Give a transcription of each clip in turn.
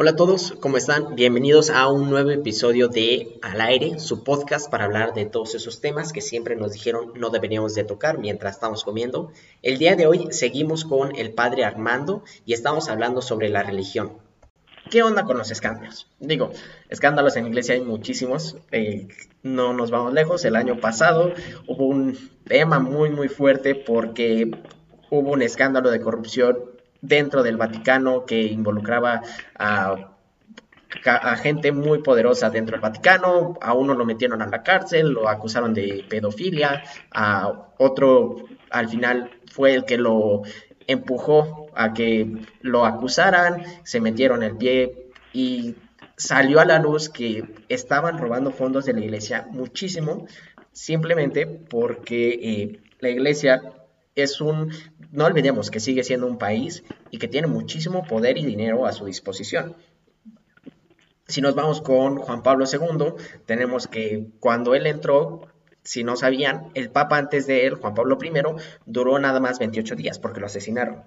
Hola a todos, ¿cómo están? Bienvenidos a un nuevo episodio de Al aire, su podcast para hablar de todos esos temas que siempre nos dijeron no deberíamos de tocar mientras estamos comiendo. El día de hoy seguimos con el padre Armando y estamos hablando sobre la religión. ¿Qué onda con los escándalos? Digo, escándalos en iglesia hay muchísimos, eh, no nos vamos lejos. El año pasado hubo un tema muy muy fuerte porque hubo un escándalo de corrupción dentro del Vaticano que involucraba a, gente muy poderosa dentro del Vaticano, a uno lo metieron a la cárcel, lo acusaron de pedofilia, a otro al final fue el que lo empujó a que lo acusaran, se metieron el pie y salió a la luz que estaban robando fondos de la iglesia muchísimo, simplemente porque eh, la iglesia es un, no olvidemos que sigue siendo un país y que tiene muchísimo poder y dinero a su disposición. Si nos vamos con Juan Pablo II, tenemos que cuando él entró, si no sabían, el Papa antes de él, Juan Pablo I, duró nada más 28 días porque lo asesinaron.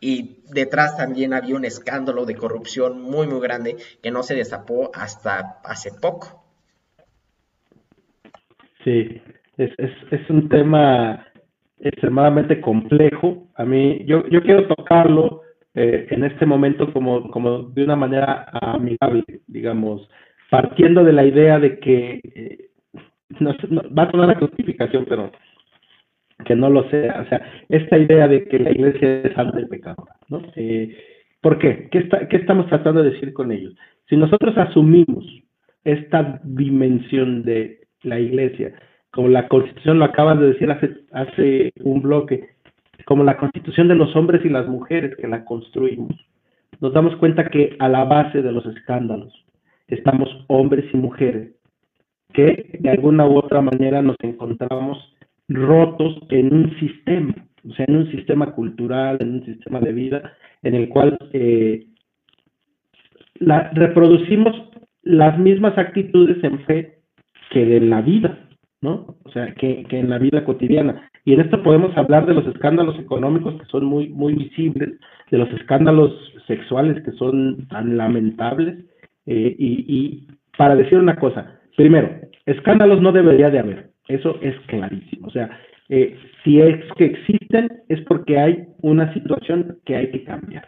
Y detrás también había un escándalo de corrupción muy, muy grande que no se destapó hasta hace poco. Sí, es, es, es un tema extremadamente complejo. A mí, yo, yo quiero tocarlo eh, en este momento como, como de una manera amigable, digamos, partiendo de la idea de que, eh, no, va a sonar la justificación, pero que no lo sea, o sea, esta idea de que la iglesia es santa y pecadora, ¿no? Eh, ¿Por qué? ¿Qué, está, ¿Qué estamos tratando de decir con ellos? Si nosotros asumimos esta dimensión de la iglesia como la Constitución lo acabas de decir hace, hace un bloque, como la Constitución de los hombres y las mujeres que la construimos, nos damos cuenta que a la base de los escándalos estamos hombres y mujeres que de alguna u otra manera nos encontramos rotos en un sistema, o sea, en un sistema cultural, en un sistema de vida, en el cual eh, la, reproducimos las mismas actitudes en fe que en la vida. ¿No? O sea, que, en la vida cotidiana. Y en esto podemos hablar de los escándalos económicos que son muy, muy visibles, de los escándalos sexuales que son tan lamentables. Eh, y, para decir una cosa, primero, escándalos no debería de haber, eso es clarísimo. O sea, eh, si es que existen es porque hay una situación que hay que cambiar.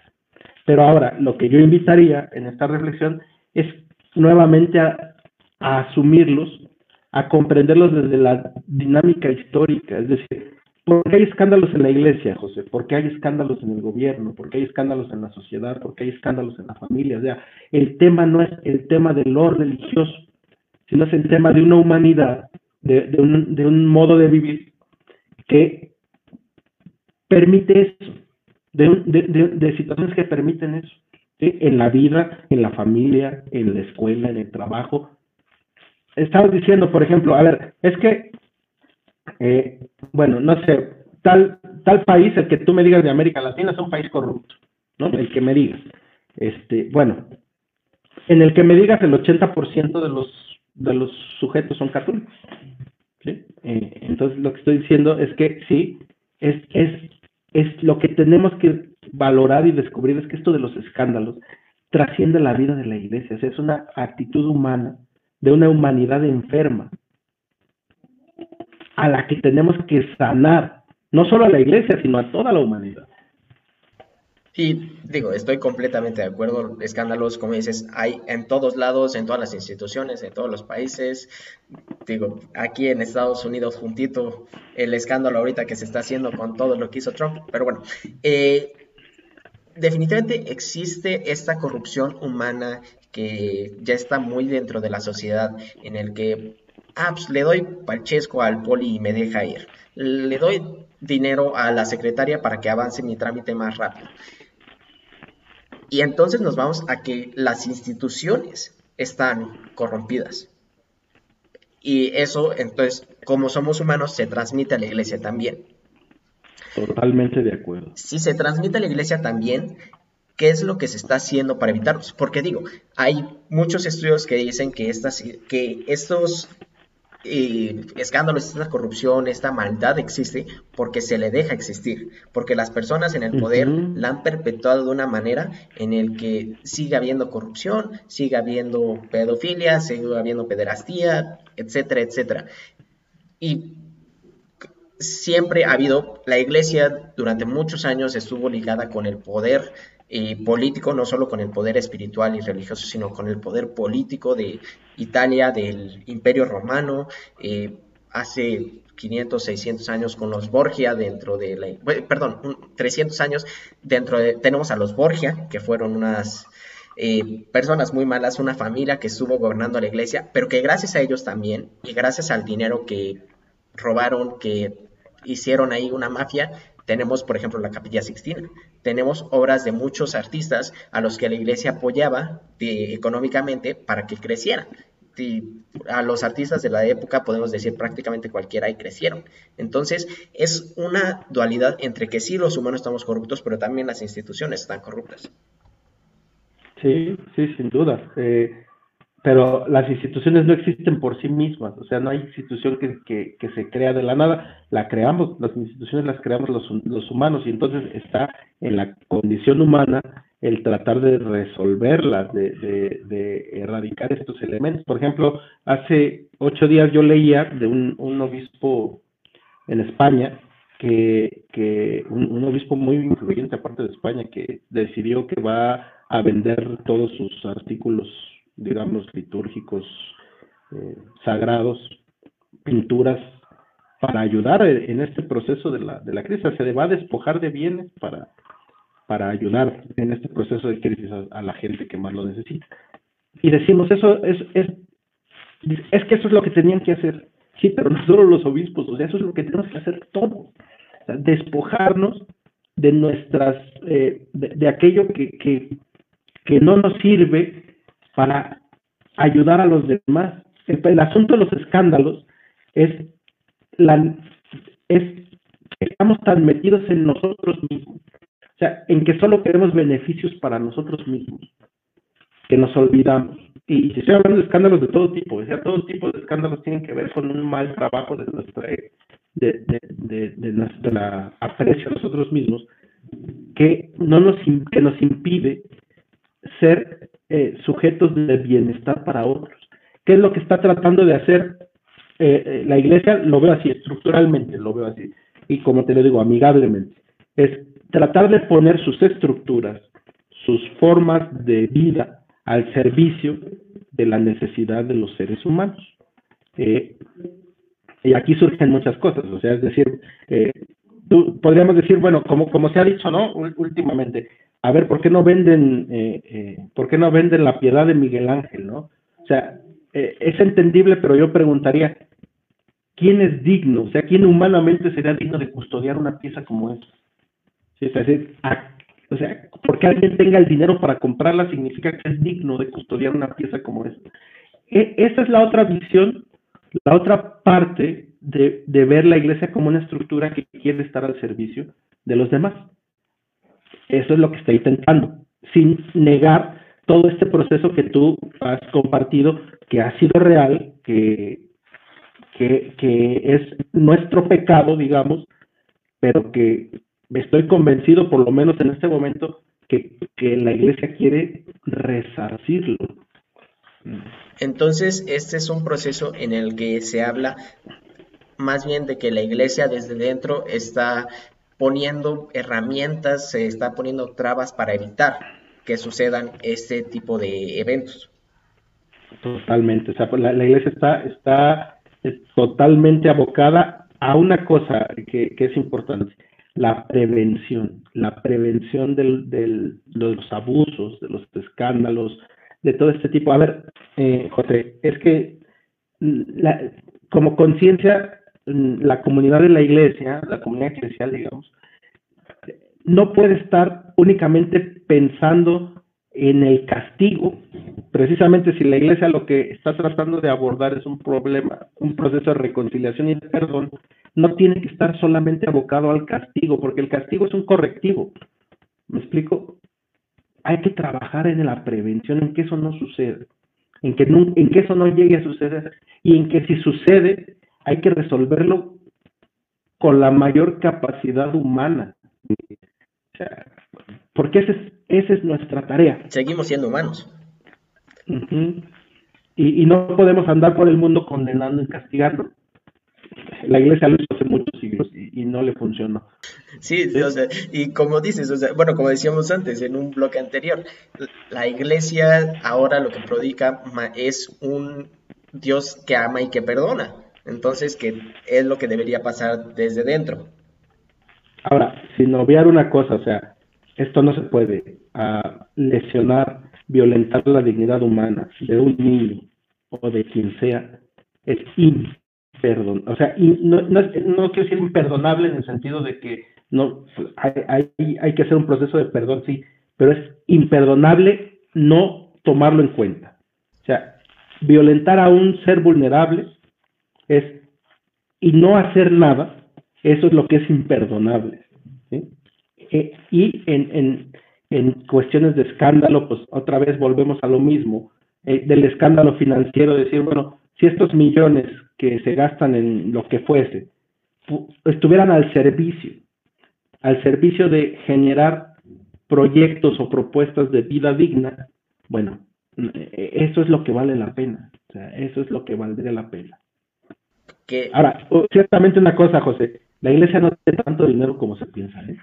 Pero ahora, lo que yo invitaría en esta reflexión es nuevamente a asumirlos a comprenderlos desde la dinámica histórica, es decir, ¿por qué hay escándalos en la iglesia, José? ¿Por qué hay escándalos en el gobierno? ¿Por qué hay escándalos en la sociedad? ¿Por qué hay escándalos en la familia? O sea, el tema no es el tema de lo religioso, sino es el tema de una humanidad, de, un, de un modo de vivir que permite eso, de, de situaciones que permiten eso, en la vida, en la familia, en la escuela, en el trabajo, estabas diciendo, por ejemplo, a ver, es que, eh, bueno, no sé, tal, tal país, el que tú me digas de América Latina, es un país corrupto, ¿no? El que me digas. Este, bueno, en el que me digas el 80% de los, de los sujetos son católicos. ¿sí? Eh, entonces, lo que estoy diciendo es que sí, es, es, es lo que tenemos que valorar y descubrir es que esto de los escándalos trasciende la vida de la iglesia, es una actitud humana de una humanidad enferma, a la que tenemos que sanar, no solo a la iglesia, sino a toda la humanidad. Sí, digo, estoy completamente de acuerdo. Escándalos, como dices, hay en todos lados, en todas las instituciones, en todos los países. Digo, aquí en Estados Unidos, juntito, el escándalo ahorita que se está haciendo con todo lo que hizo Trump. Pero bueno, eh, definitivamente existe esta corrupción humana que ya está muy dentro de la sociedad en el que ah, pues, le doy palchesco al poli y me deja ir. Le doy dinero a la secretaria para que avance mi trámite más rápido. Y entonces nos vamos a que las instituciones están corrompidas. Y eso, entonces, como somos humanos, se transmite a la iglesia también. Totalmente de acuerdo. Si se transmite a la iglesia también, ¿qué es lo que se está haciendo para evitarlos? Porque digo, hay muchos estudios que dicen que, estas, que estos escándalos, esta corrupción, esta maldad existe porque se le deja existir, porque las personas en el poder la han perpetuado de una manera en el que sigue habiendo corrupción, sigue habiendo pedofilia, sigue habiendo pederastía, etcétera, etcétera. Y siempre ha habido, la iglesia durante muchos años estuvo ligada con el poder político, no solo con el poder espiritual y religioso, sino con el poder político de Italia, del Imperio Romano, eh, hace 500, 600 años con los Borgia dentro de la, perdón, 300 años dentro de, tenemos a los Borgia, que fueron unas eh, personas muy malas, una familia que estuvo gobernando la iglesia, pero que gracias a ellos también y gracias al dinero que robaron, que hicieron ahí una mafia, tenemos, por ejemplo, la Capilla Sixtina. Tenemos obras de muchos artistas a los que la iglesia apoyaba económicamente para que crecieran. A los artistas de la época podemos decir prácticamente cualquiera y crecieron. Entonces es una dualidad entre que sí los humanos estamos corruptos, pero también las instituciones están corruptas. Sí, sí, sin duda. Eh, pero las instituciones no existen por sí mismas, o sea, no hay institución que, que, se crea de la nada, la creamos, las instituciones las creamos los, los, humanos y entonces está en la condición humana el tratar de resolverlas, de, de, erradicar estos elementos. Por ejemplo, hace ocho días yo leía de un, un obispo en España, que, que un obispo muy influyente aparte de España, que decidió que va a vender todos sus artículos digamos, litúrgicos eh, sagrados, pinturas, para ayudar en este proceso de la, de la crisis. Se va a despojar de bienes para, para ayudar en este proceso de crisis a, la gente que más lo necesita. Y decimos, eso es, es, es que eso es lo que tenían que hacer. Sí, pero no solo los obispos, o sea, eso es lo que tenemos que hacer todos. despojarnos de nuestras, eh, de, aquello que, que, que no nos sirve para ayudar a los demás. El, asunto de los escándalos es, la, que estamos tan metidos en nosotros mismos, o sea, en que solo queremos beneficios para nosotros mismos, que nos olvidamos. Y, si estoy hablando de escándalos de todo tipo, o sea, todo tipo de escándalos tienen que ver con un mal trabajo de nuestra de, de, de, nuestra aprecio a nosotros mismos, que no nos que nos impide ser eh, sujetos de bienestar para otros. ¿Qué es lo que está tratando de hacer eh, eh, la iglesia? Lo veo así, estructuralmente, lo veo así. Y como te lo digo, amigablemente. Es tratar de poner sus estructuras, sus formas de vida al servicio de la necesidad de los seres humanos. y aquí surgen muchas cosas, o sea, es decir, podríamos decir, bueno, como, como se ha dicho, ¿no? Últimamente, a ver, ¿por qué no venden, eh, eh, ¿por qué no venden la piedad de Miguel Ángel, no? O sea, eh, es entendible, pero yo preguntaría, ¿quién es digno? O sea, ¿quién humanamente sería digno de custodiar una pieza como esa? Es decir, o sea, porque alguien tenga el dinero para comprarla significa que es digno de custodiar una pieza como esta. E, esa es la otra visión, la otra parte de ver la iglesia como una estructura que quiere estar al servicio de los demás. Eso es lo que está intentando, sin negar todo este proceso que tú has compartido, que ha sido real, que, que, es nuestro pecado, digamos, pero que estoy convencido, por lo menos en este momento, que, que la iglesia quiere resarcirlo. Entonces, este es un proceso en el que se habla más bien de que la iglesia desde dentro está poniendo herramientas, se está poniendo trabas para evitar que sucedan este tipo de eventos. Totalmente, o sea, pues, la, iglesia está, está totalmente abocada a una cosa que, es importante, la prevención, la prevención del, de los abusos, de los escándalos, de todo este tipo. A ver, eh, José, es que mm, como conciencia la comunidad de la iglesia, la comunidad eclesial, digamos, no puede estar únicamente pensando en el castigo. Precisamente si la iglesia lo que está tratando de abordar es un problema, un proceso de reconciliación y de perdón, no tiene que estar solamente abocado al castigo, porque el castigo es un correctivo. ¿Me explico? Hay que trabajar en la prevención, en que eso no suceda. en que, en que eso no llegue a suceder y en que si sucede hay que resolverlo con la mayor capacidad humana. porque esa es, esa es nuestra tarea. Seguimos siendo humanos. y, y, no podemos andar por el mundo condenando y castigando. La iglesia lo hizo hace muchos siglos y, no le funcionó. Sí, o sea, y como dices, o sea, bueno, como decíamos antes en un bloque anterior, la iglesia ahora lo que predica es un Dios que ama y que perdona. Entonces, que es lo que debería pasar desde dentro. Ahora, sin obviar una cosa, o sea, esto no se puede uh, lesionar, violentar la dignidad humana de un niño o de quien sea, es imperdonable. O sea, no, no, no, quiero decir imperdonable en el sentido de que no hay, hay, hay que hacer un proceso de perdón, sí, pero es imperdonable no tomarlo en cuenta. O sea, violentar a un ser vulnerable es y no hacer nada, eso es lo que es imperdonable. E, y en, en, en, cuestiones de escándalo, pues otra vez volvemos a lo mismo, eh, del escándalo financiero, decir, bueno, si estos millones que se gastan en lo que fuese estuvieran al servicio, al servicio de generar proyectos o propuestas de vida digna, bueno, e, eso es lo que vale la pena, o sea, eso es lo que valdría la pena. Ahora, ciertamente una cosa, José, la iglesia no tiene tanto dinero como se piensa. ¿eh?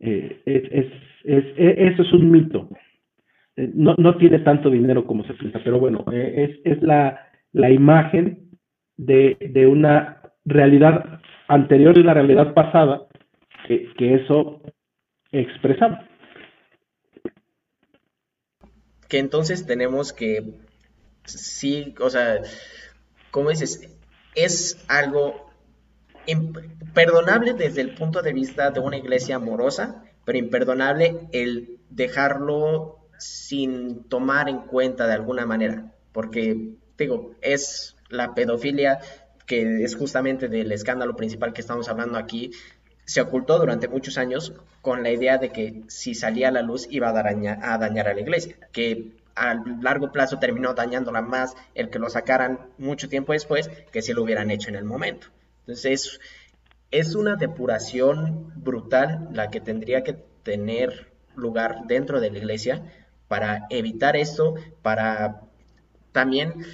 eh es, es, es, e, eso es un mito. Eh, no, no tiene tanto dinero como se piensa, pero bueno, eh, es, es la, la imagen de, de una realidad anterior y una realidad pasada que, que eso expresaba. Que entonces tenemos que, sí, o sea, ¿cómo dices? Es algo perdonable desde el punto de vista de una iglesia amorosa, pero imperdonable el dejarlo sin tomar en cuenta de alguna manera, porque digo, es la pedofilia que es justamente del escándalo principal que estamos hablando aquí, se ocultó durante muchos años con la idea de que si salía a la luz iba a, dañar a, dañar a la iglesia, que a largo plazo terminó dañándola más el que lo sacaran mucho tiempo después que si lo hubieran hecho en el momento. Entonces, es una depuración brutal la que tendría que tener lugar dentro de la iglesia para evitar esto, para también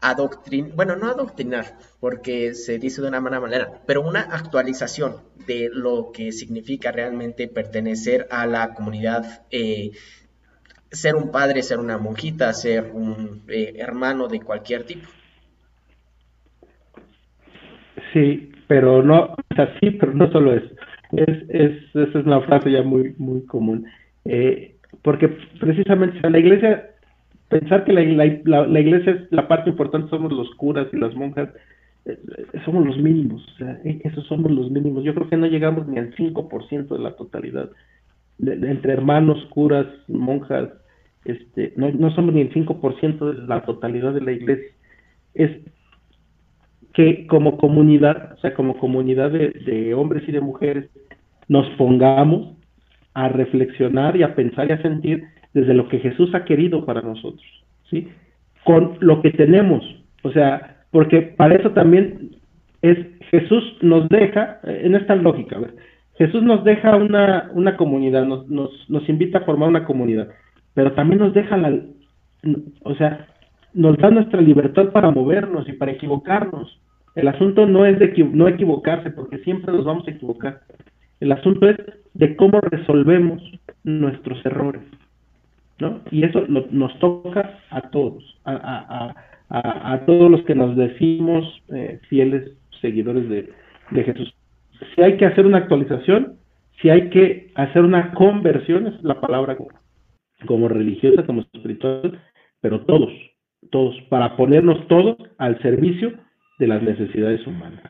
adoctrinar, bueno, no adoctrinar, porque se dice de una mala manera, pero una actualización de lo que significa realmente pertenecer a la comunidad eh, ser un padre, ser una monjita, ser un eh, hermano de cualquier tipo. Sí, pero no, o sea, sí, pero no solo eso. Es, es, esa es una frase ya muy, muy común. Eh, porque precisamente la iglesia, pensar que la, la, la, iglesia es la parte importante, somos los curas y las monjas, eh, somos los mínimos, o sea, esos somos los mínimos. Yo creo que no llegamos ni al 5% de la totalidad. entre hermanos, curas, monjas, este, no, somos ni el 5% de la totalidad de la iglesia. Es que como comunidad, o sea, como comunidad de, hombres y de mujeres, nos pongamos a reflexionar y a pensar y a sentir desde lo que Jesús ha querido para nosotros, ¿sí? Con lo que tenemos, o sea, porque para eso también es Jesús nos deja, en esta lógica, Jesús nos deja una, una comunidad, nos, nos, nos invita a formar una comunidad pero también nos deja la, o sea, nos da nuestra libertad para movernos y para equivocarnos. El asunto no es de no equivocarse, porque siempre nos vamos a equivocar. El asunto es de cómo resolvemos nuestros errores, ¿no? Y eso nos toca a todos, a, a, a, a, todos los que nos decimos eh, fieles seguidores de Jesús. Si hay que hacer una actualización, si hay que hacer una conversión, es la palabra como religiosa, como espiritual, pero todos, todos, para ponernos todos al servicio de las necesidades humanas.